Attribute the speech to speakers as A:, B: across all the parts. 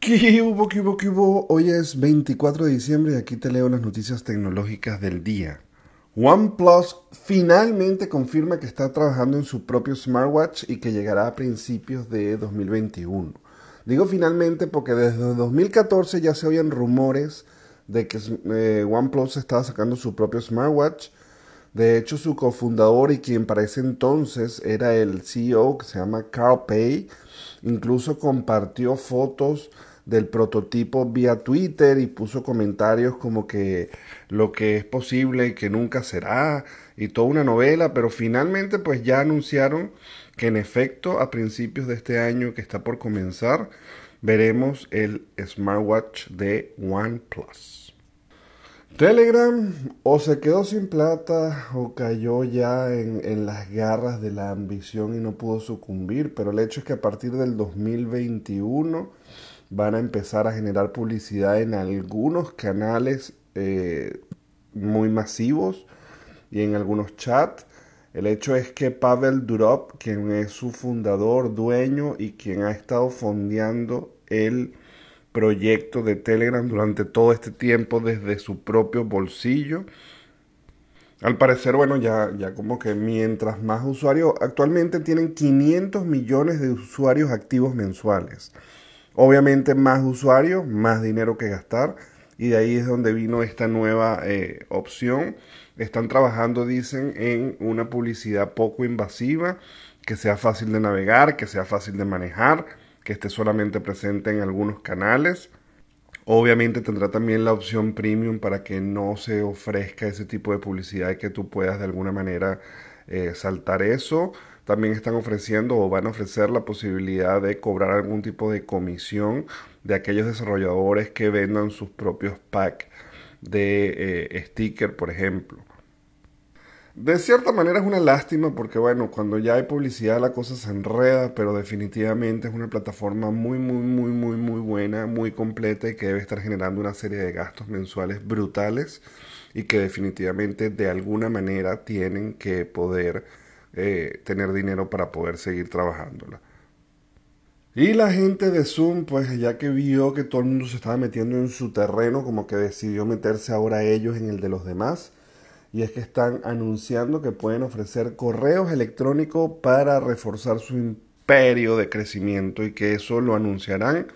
A: ¿Qué hubo, qué hubo, qué hubo? Hoy es 24 de diciembre y aquí te leo las noticias tecnológicas del día. OnePlus finalmente confirma que está trabajando en su propio smartwatch y que llegará a principios de 2021. Digo finalmente porque desde 2014 ya se oían rumores de que eh, OnePlus estaba sacando su propio smartwatch. De hecho, su cofundador y quien para ese entonces era el CEO que se llama Carl Pei, incluso compartió fotos del prototipo vía Twitter y puso comentarios como que lo que es posible y que nunca será y toda una novela, pero finalmente pues ya anunciaron que en efecto a principios de este año que está por comenzar veremos el smartwatch de OnePlus. Telegram o se quedó sin plata o cayó ya en, en, las garras de la ambición y no pudo sucumbir, pero el hecho es que a partir del 2021 van a empezar a generar publicidad en algunos canales eh, muy masivos y en algunos chats. El hecho es que Pavel Durov, quien es su fundador, dueño y quien ha estado fondeando el proyecto de Telegram durante todo este tiempo desde su propio bolsillo, al parecer, bueno, ya, ya como que mientras más usuarios, actualmente tienen 500 millones de usuarios activos mensuales. Obviamente más usuarios, más dinero que gastar y de ahí es donde vino esta nueva eh, opción. Están trabajando, dicen, en una publicidad poco invasiva, que sea fácil de navegar, que sea fácil de manejar, que esté solamente presente en algunos canales. Obviamente tendrá también la opción premium para que no se ofrezca ese tipo de publicidad y que tú puedas de alguna manera eh, saltar eso. También están ofreciendo o van a ofrecer la posibilidad de cobrar algún tipo de comisión de aquellos desarrolladores que vendan sus propios packs de eh, sticker, por ejemplo. De cierta manera es una lástima porque bueno, cuando ya hay publicidad la cosa se enreda, pero definitivamente es una plataforma muy, muy, muy, muy, muy buena, muy completa y que debe estar generando una serie de gastos mensuales brutales y que definitivamente de alguna manera tienen que poder eh, tener dinero para poder seguir trabajándola. Y la gente de Zoom, pues ya que vio que todo el mundo se estaba metiendo en su terreno, como que decidió meterse ahora ellos en el de los demás. Y es que están anunciando que pueden ofrecer correos electrónicos para reforzar su imperio de crecimiento y que eso lo anunciarán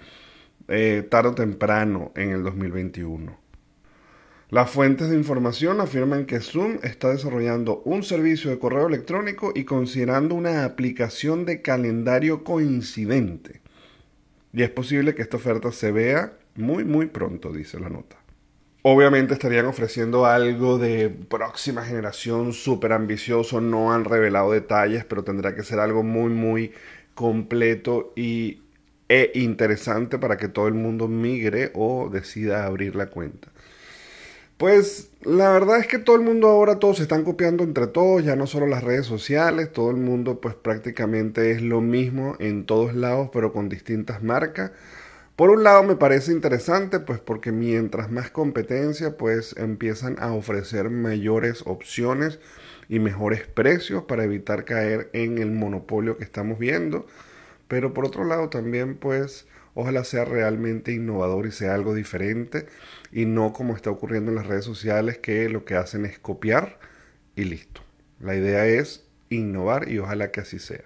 A: eh, tarde o temprano en el 2021. Las fuentes de información afirman que Zoom está desarrollando un servicio de correo electrónico y considerando una aplicación de calendario coincidente. Y es posible que esta oferta se vea muy muy pronto, dice la nota. Obviamente estarían ofreciendo algo de próxima generación súper ambicioso, no han revelado detalles, pero tendrá que ser algo muy muy completo y, e interesante para que todo el mundo migre o decida abrir la cuenta. Pues la verdad es que todo el mundo ahora todos se están copiando entre todos, ya no solo las redes sociales, todo el mundo pues prácticamente es lo mismo en todos lados pero con distintas marcas. Por un lado me parece interesante pues porque mientras más competencia pues empiezan a ofrecer mayores opciones y mejores precios para evitar caer en el monopolio que estamos viendo. Pero por otro lado también pues ojalá sea realmente innovador y sea algo diferente y no como está ocurriendo en las redes sociales que lo que hacen es copiar y listo. La idea es innovar y ojalá que así sea.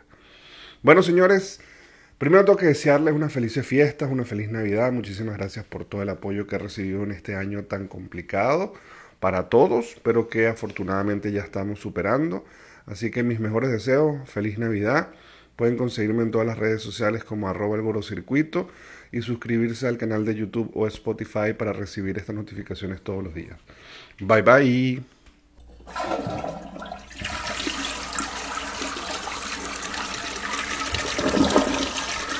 A: Bueno, señores, primero tengo que desearles unas felices fiestas, una feliz Navidad. Muchísimas gracias por todo el apoyo que he recibido en este año tan complicado para todos, pero que afortunadamente ya estamos superando. Así que mis mejores deseos, feliz Navidad. Pueden conseguirme en todas las redes sociales como arroba el y suscribirse al canal de YouTube o Spotify para recibir estas notificaciones todos los días. Bye bye.